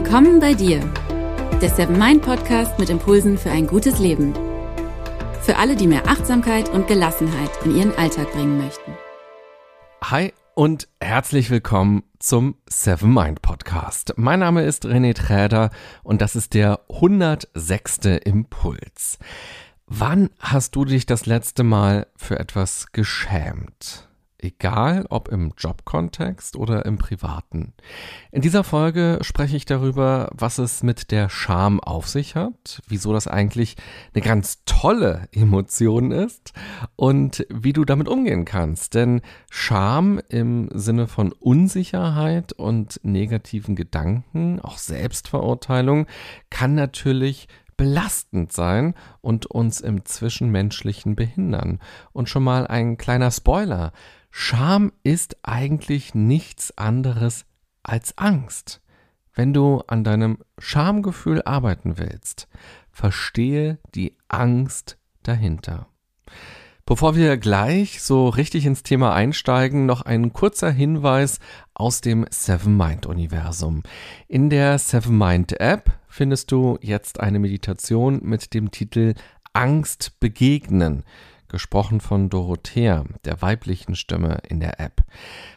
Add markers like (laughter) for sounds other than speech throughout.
Willkommen bei dir, der Seven Mind Podcast mit Impulsen für ein gutes Leben. Für alle, die mehr Achtsamkeit und Gelassenheit in ihren Alltag bringen möchten. Hi und herzlich willkommen zum Seven Mind Podcast. Mein Name ist René Träder und das ist der 106. Impuls. Wann hast du dich das letzte Mal für etwas geschämt? Egal ob im Jobkontext oder im privaten. In dieser Folge spreche ich darüber, was es mit der Scham auf sich hat, wieso das eigentlich eine ganz tolle Emotion ist und wie du damit umgehen kannst. Denn Scham im Sinne von Unsicherheit und negativen Gedanken, auch Selbstverurteilung, kann natürlich belastend sein und uns im Zwischenmenschlichen behindern. Und schon mal ein kleiner Spoiler. Scham ist eigentlich nichts anderes als Angst. Wenn du an deinem Schamgefühl arbeiten willst, verstehe die Angst dahinter. Bevor wir gleich so richtig ins Thema einsteigen, noch ein kurzer Hinweis aus dem Seven Mind Universum. In der Seven Mind App findest du jetzt eine Meditation mit dem Titel Angst begegnen gesprochen von Dorothea, der weiblichen Stimme in der App.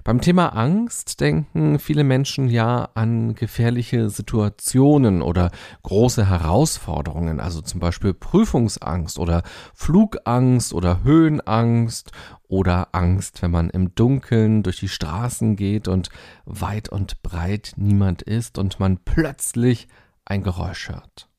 Beim Thema Angst denken viele Menschen ja an gefährliche Situationen oder große Herausforderungen, also zum Beispiel Prüfungsangst oder Flugangst oder Höhenangst oder Angst, wenn man im Dunkeln durch die Straßen geht und weit und breit niemand ist und man plötzlich ein Geräusch hört.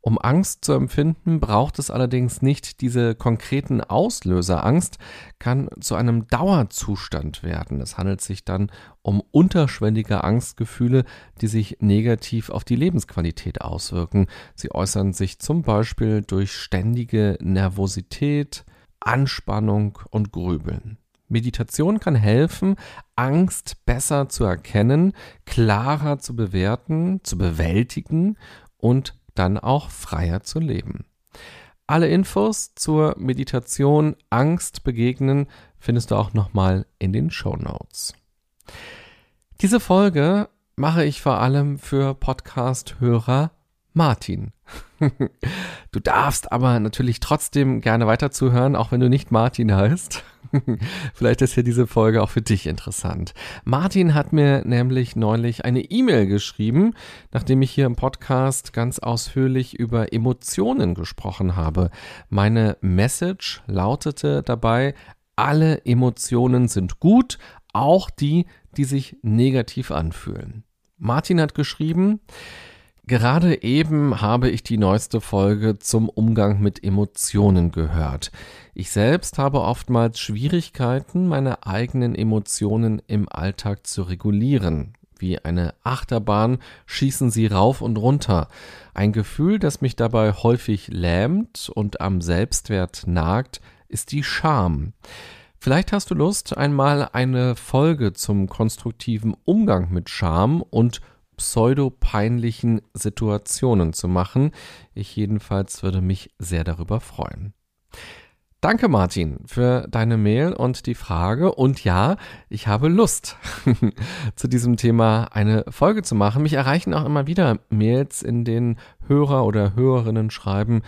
Um Angst zu empfinden, braucht es allerdings nicht diese konkreten Auslöser. Angst kann zu einem Dauerzustand werden. Es handelt sich dann um unterschwellige Angstgefühle, die sich negativ auf die Lebensqualität auswirken. Sie äußern sich zum Beispiel durch ständige Nervosität, Anspannung und Grübeln. Meditation kann helfen, Angst besser zu erkennen, klarer zu bewerten, zu bewältigen und dann auch freier zu leben. Alle Infos zur Meditation Angst begegnen findest du auch nochmal in den Show Notes. Diese Folge mache ich vor allem für Podcast-Hörer Martin. (laughs) du darfst aber natürlich trotzdem gerne weiterzuhören, auch wenn du nicht Martin heißt. (laughs) Vielleicht ist ja diese Folge auch für dich interessant. Martin hat mir nämlich neulich eine E-Mail geschrieben, nachdem ich hier im Podcast ganz ausführlich über Emotionen gesprochen habe. Meine Message lautete dabei, alle Emotionen sind gut, auch die, die sich negativ anfühlen. Martin hat geschrieben, Gerade eben habe ich die neueste Folge zum Umgang mit Emotionen gehört. Ich selbst habe oftmals Schwierigkeiten, meine eigenen Emotionen im Alltag zu regulieren. Wie eine Achterbahn schießen sie rauf und runter. Ein Gefühl, das mich dabei häufig lähmt und am Selbstwert nagt, ist die Scham. Vielleicht hast du Lust, einmal eine Folge zum konstruktiven Umgang mit Scham und pseudopeinlichen Situationen zu machen. Ich jedenfalls würde mich sehr darüber freuen. Danke, Martin, für deine Mail und die Frage. Und ja, ich habe Lust, (laughs) zu diesem Thema eine Folge zu machen. Mich erreichen auch immer wieder Mails, in denen Hörer oder Hörerinnen schreiben,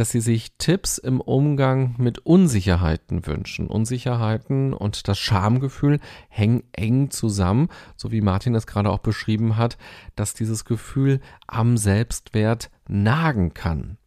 dass sie sich Tipps im Umgang mit Unsicherheiten wünschen. Unsicherheiten und das Schamgefühl hängen eng zusammen, so wie Martin es gerade auch beschrieben hat, dass dieses Gefühl am Selbstwert nagen kann.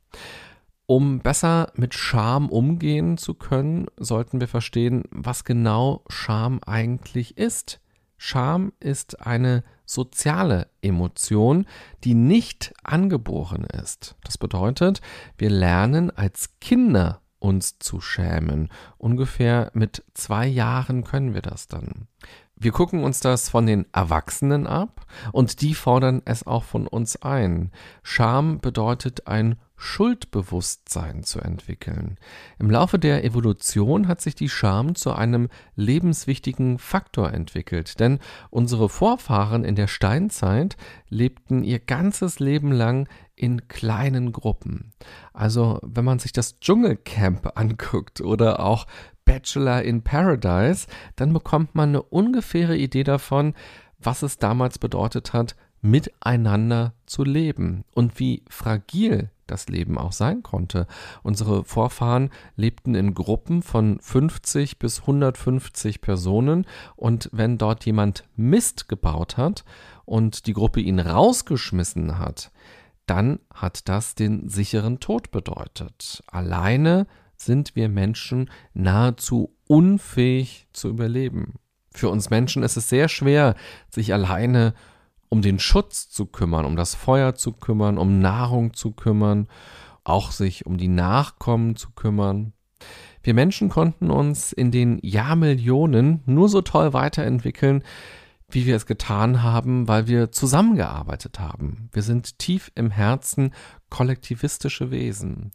Um besser mit Scham umgehen zu können, sollten wir verstehen, was genau Scham eigentlich ist. Scham ist eine soziale Emotion, die nicht angeboren ist. Das bedeutet, wir lernen als Kinder uns zu schämen. Ungefähr mit zwei Jahren können wir das dann. Wir gucken uns das von den Erwachsenen ab und die fordern es auch von uns ein. Scham bedeutet ein Schuldbewusstsein zu entwickeln. Im Laufe der Evolution hat sich die Scham zu einem lebenswichtigen Faktor entwickelt, denn unsere Vorfahren in der Steinzeit lebten ihr ganzes Leben lang in kleinen Gruppen. Also, wenn man sich das Dschungelcamp (laughs) anguckt oder auch Bachelor in Paradise, dann bekommt man eine ungefähre Idee davon, was es damals bedeutet hat, miteinander zu leben und wie fragil das Leben auch sein konnte. Unsere Vorfahren lebten in Gruppen von 50 bis 150 Personen und wenn dort jemand Mist gebaut hat und die Gruppe ihn rausgeschmissen hat, dann hat das den sicheren Tod bedeutet. Alleine sind wir Menschen nahezu unfähig zu überleben. Für uns Menschen ist es sehr schwer, sich alleine um den Schutz zu kümmern, um das Feuer zu kümmern, um Nahrung zu kümmern, auch sich um die Nachkommen zu kümmern. Wir Menschen konnten uns in den Jahrmillionen nur so toll weiterentwickeln, wie wir es getan haben, weil wir zusammengearbeitet haben. Wir sind tief im Herzen kollektivistische Wesen.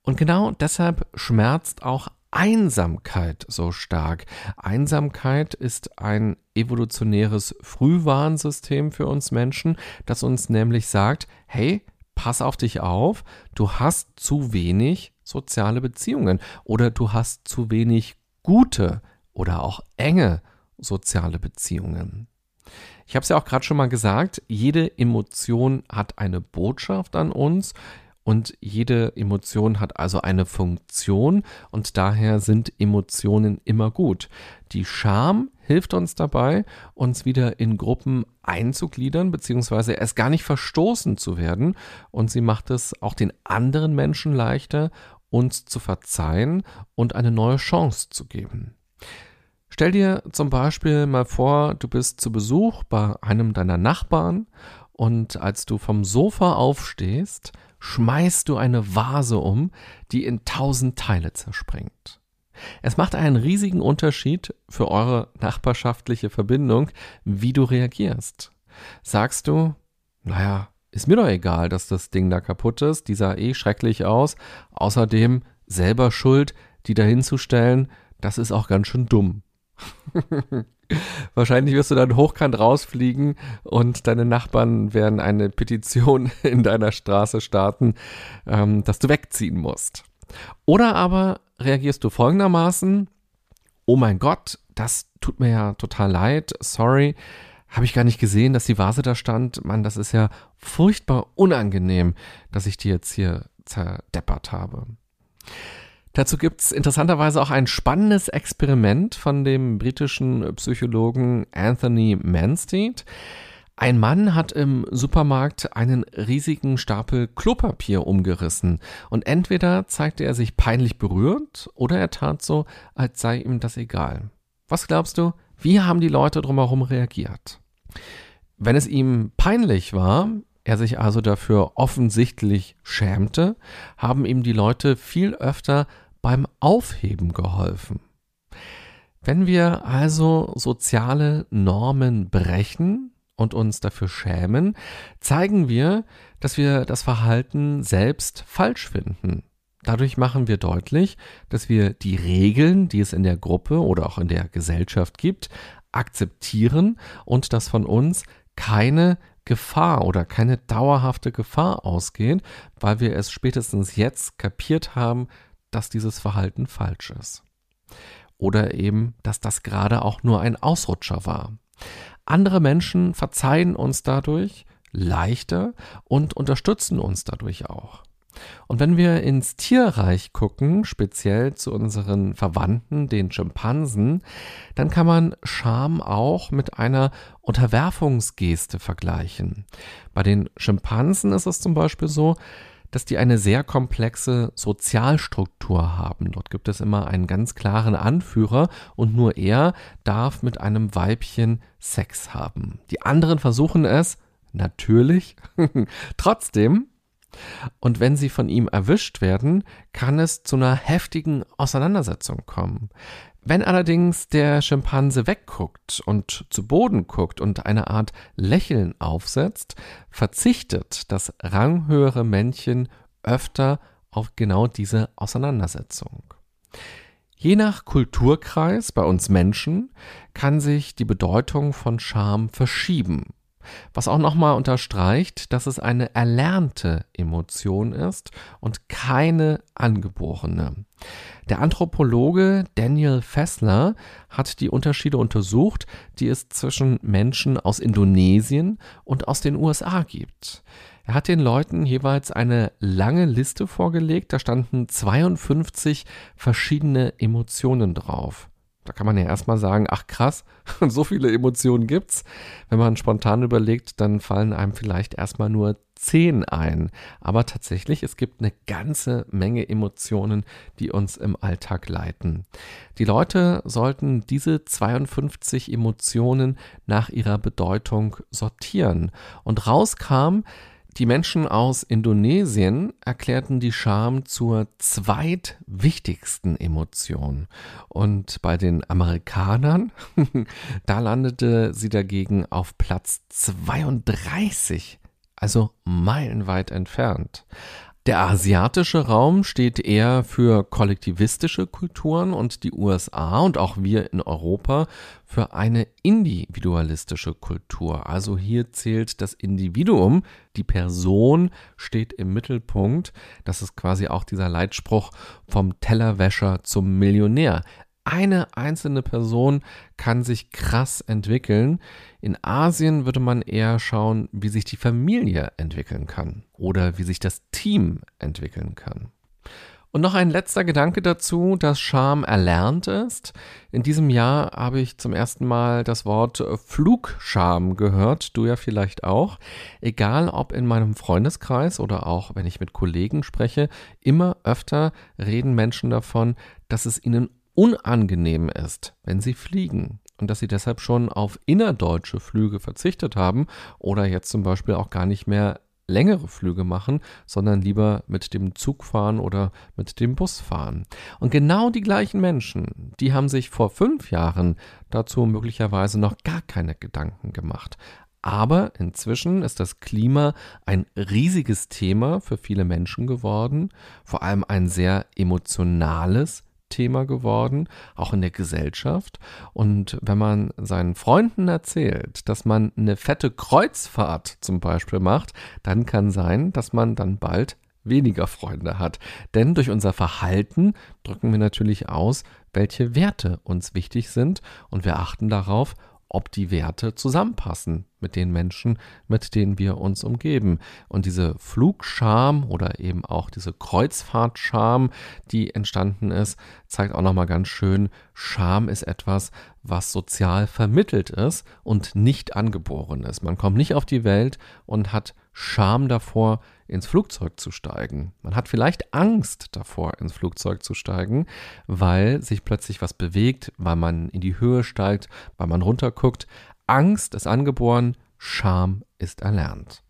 Und genau deshalb schmerzt auch Einsamkeit so stark. Einsamkeit ist ein evolutionäres Frühwarnsystem für uns Menschen, das uns nämlich sagt, hey, pass auf dich auf, du hast zu wenig soziale Beziehungen oder du hast zu wenig gute oder auch enge soziale Beziehungen. Ich habe es ja auch gerade schon mal gesagt, jede Emotion hat eine Botschaft an uns und jede Emotion hat also eine Funktion und daher sind Emotionen immer gut. Die Scham hilft uns dabei, uns wieder in Gruppen einzugliedern, beziehungsweise erst gar nicht verstoßen zu werden. Und sie macht es auch den anderen Menschen leichter, uns zu verzeihen und eine neue Chance zu geben. Stell dir zum Beispiel mal vor, du bist zu Besuch bei einem deiner Nachbarn und als du vom Sofa aufstehst, schmeißt du eine Vase um, die in tausend Teile zerspringt. Es macht einen riesigen Unterschied für eure nachbarschaftliche Verbindung, wie du reagierst. Sagst du, naja, ist mir doch egal, dass das Ding da kaputt ist, die sah eh schrecklich aus, außerdem selber schuld, die da hinzustellen, das ist auch ganz schön dumm. (laughs) Wahrscheinlich wirst du dann hochkant rausfliegen und deine Nachbarn werden eine Petition (laughs) in deiner Straße starten, ähm, dass du wegziehen musst. Oder aber reagierst du folgendermaßen, oh mein Gott, das tut mir ja total leid, sorry, habe ich gar nicht gesehen, dass die Vase da stand. Mann, das ist ja furchtbar unangenehm, dass ich die jetzt hier zerdeppert habe. Dazu gibt's interessanterweise auch ein spannendes Experiment von dem britischen Psychologen Anthony Manstead. Ein Mann hat im Supermarkt einen riesigen Stapel Klopapier umgerissen und entweder zeigte er sich peinlich berührt oder er tat so, als sei ihm das egal. Was glaubst du, wie haben die Leute drumherum reagiert? Wenn es ihm peinlich war, er sich also dafür offensichtlich schämte, haben ihm die Leute viel öfter beim Aufheben geholfen. Wenn wir also soziale Normen brechen und uns dafür schämen, zeigen wir, dass wir das Verhalten selbst falsch finden. Dadurch machen wir deutlich, dass wir die Regeln, die es in der Gruppe oder auch in der Gesellschaft gibt, akzeptieren und dass von uns keine Gefahr oder keine dauerhafte Gefahr ausgeht, weil wir es spätestens jetzt kapiert haben, dass dieses Verhalten falsch ist. Oder eben, dass das gerade auch nur ein Ausrutscher war. Andere Menschen verzeihen uns dadurch leichter und unterstützen uns dadurch auch. Und wenn wir ins Tierreich gucken, speziell zu unseren Verwandten, den Schimpansen, dann kann man Scham auch mit einer Unterwerfungsgeste vergleichen. Bei den Schimpansen ist es zum Beispiel so, dass die eine sehr komplexe Sozialstruktur haben. Dort gibt es immer einen ganz klaren Anführer und nur er darf mit einem Weibchen Sex haben. Die anderen versuchen es, natürlich, (laughs) trotzdem, und wenn sie von ihm erwischt werden, kann es zu einer heftigen Auseinandersetzung kommen. Wenn allerdings der Schimpanse wegguckt und zu Boden guckt und eine Art Lächeln aufsetzt, verzichtet das ranghöhere Männchen öfter auf genau diese Auseinandersetzung. Je nach Kulturkreis bei uns Menschen kann sich die Bedeutung von Scham verschieben. Was auch nochmal unterstreicht, dass es eine erlernte Emotion ist und keine angeborene. Der Anthropologe Daniel Fessler hat die Unterschiede untersucht, die es zwischen Menschen aus Indonesien und aus den USA gibt. Er hat den Leuten jeweils eine lange Liste vorgelegt, da standen 52 verschiedene Emotionen drauf. Da kann man ja erstmal sagen, ach krass, (laughs) so viele Emotionen gibt's. Wenn man spontan überlegt, dann fallen einem vielleicht erstmal nur zehn ein. Aber tatsächlich, es gibt eine ganze Menge Emotionen, die uns im Alltag leiten. Die Leute sollten diese 52 Emotionen nach ihrer Bedeutung sortieren. Und rauskam, die Menschen aus Indonesien erklärten die Scham zur zweitwichtigsten Emotion. Und bei den Amerikanern, (laughs) da landete sie dagegen auf Platz 32, also meilenweit entfernt. Der asiatische Raum steht eher für kollektivistische Kulturen und die USA und auch wir in Europa für eine individualistische Kultur. Also hier zählt das Individuum, die Person steht im Mittelpunkt. Das ist quasi auch dieser Leitspruch vom Tellerwäscher zum Millionär eine einzelne Person kann sich krass entwickeln. In Asien würde man eher schauen, wie sich die Familie entwickeln kann oder wie sich das Team entwickeln kann. Und noch ein letzter Gedanke dazu, dass Scham erlernt ist. In diesem Jahr habe ich zum ersten Mal das Wort Flugscham gehört, du ja vielleicht auch. Egal ob in meinem Freundeskreis oder auch wenn ich mit Kollegen spreche, immer öfter reden Menschen davon, dass es ihnen unangenehm ist, wenn sie fliegen und dass sie deshalb schon auf innerdeutsche Flüge verzichtet haben oder jetzt zum Beispiel auch gar nicht mehr längere Flüge machen, sondern lieber mit dem Zug fahren oder mit dem Bus fahren. Und genau die gleichen Menschen, die haben sich vor fünf Jahren dazu möglicherweise noch gar keine Gedanken gemacht. Aber inzwischen ist das Klima ein riesiges Thema für viele Menschen geworden, vor allem ein sehr emotionales Thema geworden, auch in der Gesellschaft. Und wenn man seinen Freunden erzählt, dass man eine fette Kreuzfahrt zum Beispiel macht, dann kann sein, dass man dann bald weniger Freunde hat. Denn durch unser Verhalten drücken wir natürlich aus, welche Werte uns wichtig sind und wir achten darauf, ob die Werte zusammenpassen mit den Menschen, mit denen wir uns umgeben. Und diese Flugscham oder eben auch diese Kreuzfahrtscham, die entstanden ist, zeigt auch nochmal ganz schön, Scham ist etwas, was sozial vermittelt ist und nicht angeboren ist. Man kommt nicht auf die Welt und hat Scham davor, ins Flugzeug zu steigen. Man hat vielleicht Angst davor, ins Flugzeug zu steigen, weil sich plötzlich was bewegt, weil man in die Höhe steigt, weil man runterguckt. Angst ist angeboren, Scham ist erlernt.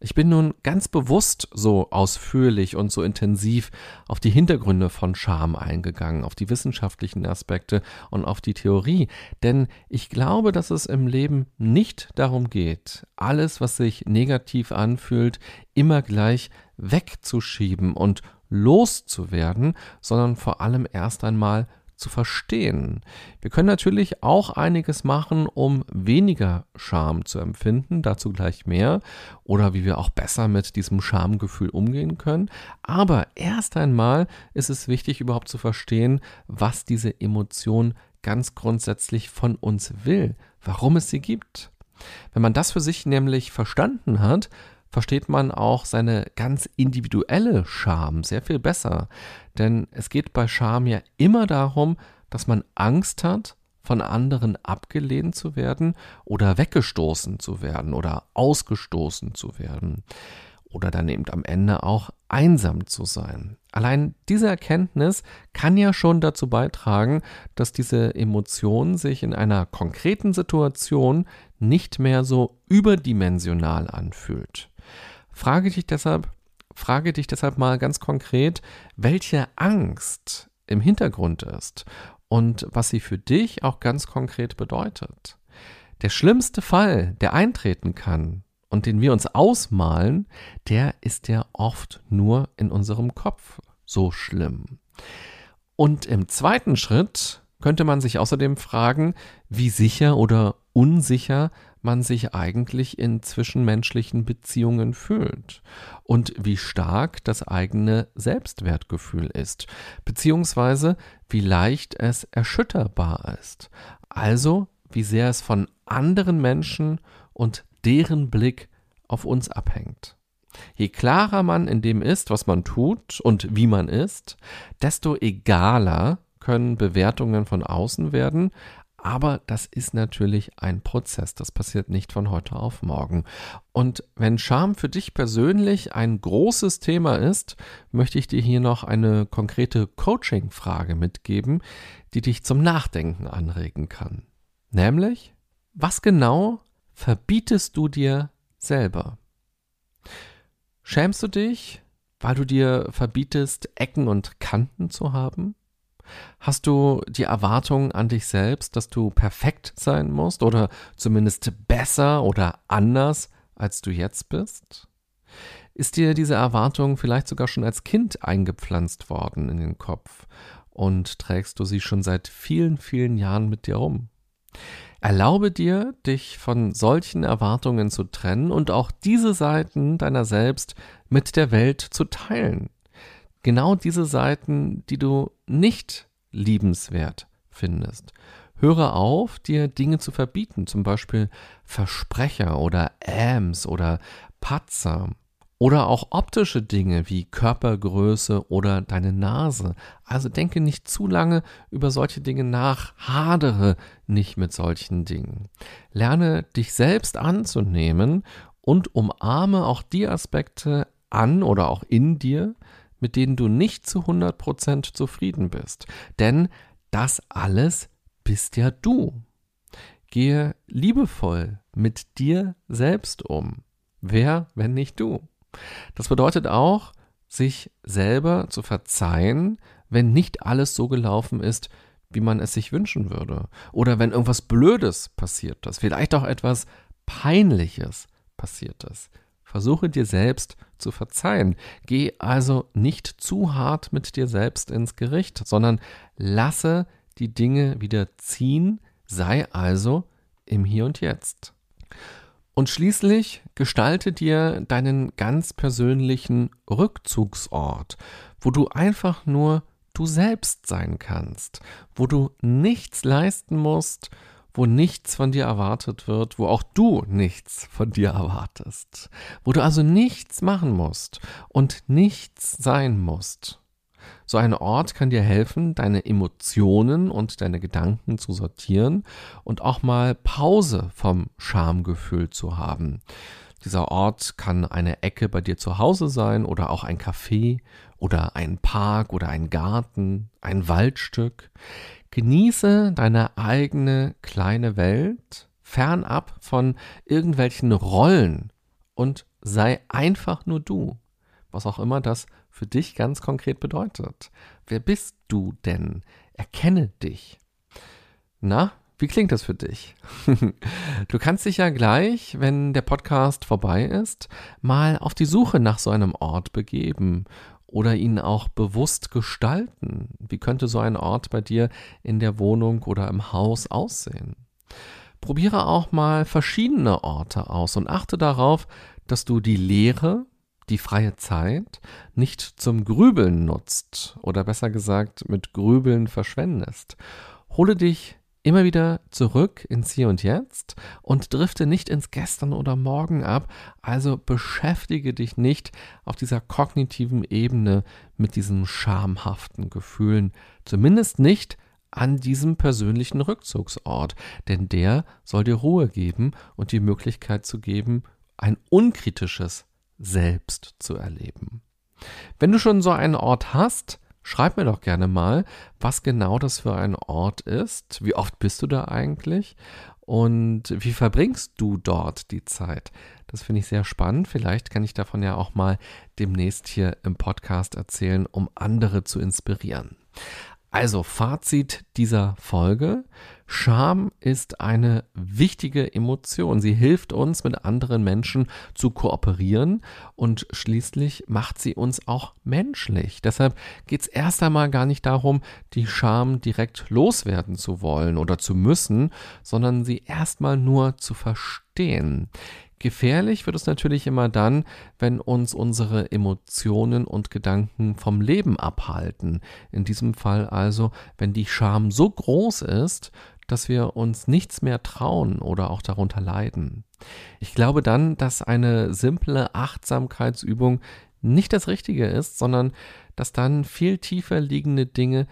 Ich bin nun ganz bewusst so ausführlich und so intensiv auf die Hintergründe von Scham eingegangen, auf die wissenschaftlichen Aspekte und auf die Theorie, denn ich glaube, dass es im Leben nicht darum geht, alles, was sich negativ anfühlt, immer gleich wegzuschieben und loszuwerden, sondern vor allem erst einmal zu verstehen. Wir können natürlich auch einiges machen, um weniger Scham zu empfinden, dazu gleich mehr, oder wie wir auch besser mit diesem Schamgefühl umgehen können. Aber erst einmal ist es wichtig, überhaupt zu verstehen, was diese Emotion ganz grundsätzlich von uns will, warum es sie gibt. Wenn man das für sich nämlich verstanden hat, versteht man auch seine ganz individuelle Scham sehr viel besser. Denn es geht bei Scham ja immer darum, dass man Angst hat, von anderen abgelehnt zu werden oder weggestoßen zu werden oder ausgestoßen zu werden oder dann eben am Ende auch einsam zu sein. Allein diese Erkenntnis kann ja schon dazu beitragen, dass diese Emotion sich in einer konkreten Situation nicht mehr so überdimensional anfühlt. Frage dich deshalb, frage dich deshalb mal ganz konkret, welche Angst im Hintergrund ist und was sie für dich auch ganz konkret bedeutet. Der schlimmste Fall, der eintreten kann und den wir uns ausmalen, der ist ja oft nur in unserem Kopf so schlimm. Und im zweiten Schritt könnte man sich außerdem fragen, wie sicher oder unsicher man sich eigentlich in zwischenmenschlichen Beziehungen fühlt und wie stark das eigene Selbstwertgefühl ist, beziehungsweise wie leicht es erschütterbar ist. Also, wie sehr es von anderen Menschen und deren Blick auf uns abhängt. Je klarer man in dem ist, was man tut und wie man ist, desto egaler können Bewertungen von außen werden, aber das ist natürlich ein Prozess. Das passiert nicht von heute auf morgen. Und wenn Scham für dich persönlich ein großes Thema ist, möchte ich dir hier noch eine konkrete Coaching-Frage mitgeben, die dich zum Nachdenken anregen kann. Nämlich, was genau verbietest du dir selber? Schämst du dich, weil du dir verbietest, Ecken und Kanten zu haben? Hast du die Erwartung an dich selbst, dass du perfekt sein musst oder zumindest besser oder anders, als du jetzt bist? Ist dir diese Erwartung vielleicht sogar schon als Kind eingepflanzt worden in den Kopf und trägst du sie schon seit vielen, vielen Jahren mit dir rum? Erlaube dir, dich von solchen Erwartungen zu trennen und auch diese Seiten deiner selbst mit der Welt zu teilen genau diese Seiten, die du nicht liebenswert findest. Höre auf, dir Dinge zu verbieten, zum Beispiel Versprecher oder Äms oder Patzer oder auch optische Dinge wie Körpergröße oder deine Nase. Also denke nicht zu lange über solche Dinge nach, hadere nicht mit solchen Dingen. Lerne dich selbst anzunehmen und umarme auch die Aspekte an oder auch in dir, mit denen du nicht zu 100% zufrieden bist. Denn das alles bist ja du. Gehe liebevoll mit dir selbst um. Wer, wenn nicht du? Das bedeutet auch, sich selber zu verzeihen, wenn nicht alles so gelaufen ist, wie man es sich wünschen würde. Oder wenn irgendwas Blödes passiert ist, vielleicht auch etwas Peinliches passiert ist. Versuche dir selbst zu verzeihen. Geh also nicht zu hart mit dir selbst ins Gericht, sondern lasse die Dinge wieder ziehen, sei also im Hier und Jetzt. Und schließlich gestalte dir deinen ganz persönlichen Rückzugsort, wo du einfach nur du selbst sein kannst, wo du nichts leisten musst, wo nichts von dir erwartet wird, wo auch du nichts von dir erwartest, wo du also nichts machen musst und nichts sein musst. So ein Ort kann dir helfen, deine Emotionen und deine Gedanken zu sortieren und auch mal Pause vom Schamgefühl zu haben. Dieser Ort kann eine Ecke bei dir zu Hause sein oder auch ein Café oder ein Park oder ein Garten, ein Waldstück. Genieße deine eigene kleine Welt, fernab von irgendwelchen Rollen und sei einfach nur du, was auch immer das für dich ganz konkret bedeutet. Wer bist du denn? Erkenne dich. Na, wie klingt das für dich? (laughs) du kannst dich ja gleich, wenn der Podcast vorbei ist, mal auf die Suche nach so einem Ort begeben oder ihn auch bewusst gestalten? Wie könnte so ein Ort bei dir in der Wohnung oder im Haus aussehen? Probiere auch mal verschiedene Orte aus und achte darauf, dass du die Leere, die freie Zeit nicht zum Grübeln nutzt oder besser gesagt mit Grübeln verschwendest. Hole dich immer wieder zurück ins Hier und Jetzt und drifte nicht ins Gestern oder Morgen ab. Also beschäftige dich nicht auf dieser kognitiven Ebene mit diesen schamhaften Gefühlen. Zumindest nicht an diesem persönlichen Rückzugsort, denn der soll dir Ruhe geben und die Möglichkeit zu geben, ein unkritisches Selbst zu erleben. Wenn du schon so einen Ort hast, Schreib mir doch gerne mal, was genau das für ein Ort ist. Wie oft bist du da eigentlich? Und wie verbringst du dort die Zeit? Das finde ich sehr spannend. Vielleicht kann ich davon ja auch mal demnächst hier im Podcast erzählen, um andere zu inspirieren. Also Fazit dieser Folge. Scham ist eine wichtige Emotion. Sie hilft uns, mit anderen Menschen zu kooperieren und schließlich macht sie uns auch menschlich. Deshalb geht es erst einmal gar nicht darum, die Scham direkt loswerden zu wollen oder zu müssen, sondern sie erstmal nur zu verstehen. Gefährlich wird es natürlich immer dann, wenn uns unsere Emotionen und Gedanken vom Leben abhalten. In diesem Fall also, wenn die Scham so groß ist, dass wir uns nichts mehr trauen oder auch darunter leiden. Ich glaube dann, dass eine simple Achtsamkeitsübung nicht das Richtige ist, sondern dass dann viel tiefer liegende Dinge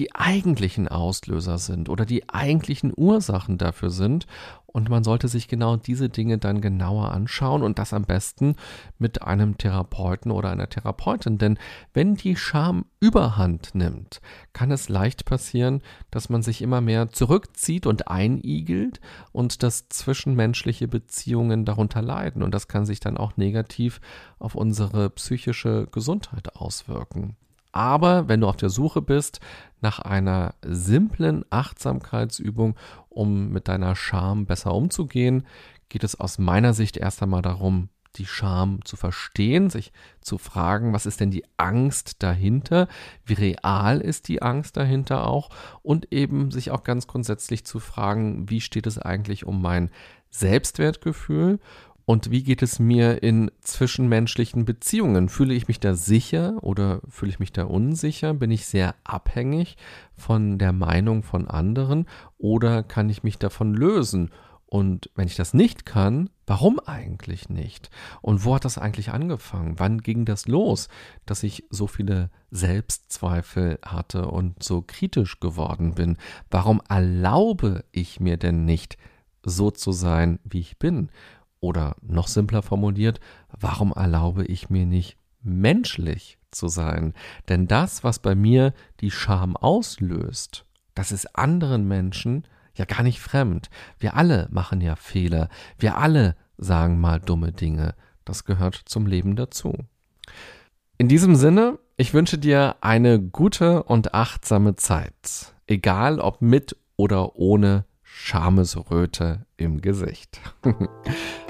die eigentlichen Auslöser sind oder die eigentlichen Ursachen dafür sind. Und man sollte sich genau diese Dinge dann genauer anschauen und das am besten mit einem Therapeuten oder einer Therapeutin. Denn wenn die Scham überhand nimmt, kann es leicht passieren, dass man sich immer mehr zurückzieht und einigelt und dass zwischenmenschliche Beziehungen darunter leiden. Und das kann sich dann auch negativ auf unsere psychische Gesundheit auswirken. Aber wenn du auf der Suche bist nach einer simplen Achtsamkeitsübung, um mit deiner Scham besser umzugehen, geht es aus meiner Sicht erst einmal darum, die Scham zu verstehen, sich zu fragen, was ist denn die Angst dahinter, wie real ist die Angst dahinter auch? Und eben sich auch ganz grundsätzlich zu fragen, wie steht es eigentlich um mein Selbstwertgefühl und wie geht es mir in zwischenmenschlichen Beziehungen? Fühle ich mich da sicher oder fühle ich mich da unsicher? Bin ich sehr abhängig von der Meinung von anderen oder kann ich mich davon lösen? Und wenn ich das nicht kann, warum eigentlich nicht? Und wo hat das eigentlich angefangen? Wann ging das los, dass ich so viele Selbstzweifel hatte und so kritisch geworden bin? Warum erlaube ich mir denn nicht, so zu sein, wie ich bin? Oder noch simpler formuliert, warum erlaube ich mir nicht menschlich zu sein? Denn das, was bei mir die Scham auslöst, das ist anderen Menschen ja gar nicht fremd. Wir alle machen ja Fehler. Wir alle sagen mal dumme Dinge. Das gehört zum Leben dazu. In diesem Sinne, ich wünsche dir eine gute und achtsame Zeit. Egal ob mit oder ohne Schamesröte im Gesicht. (laughs)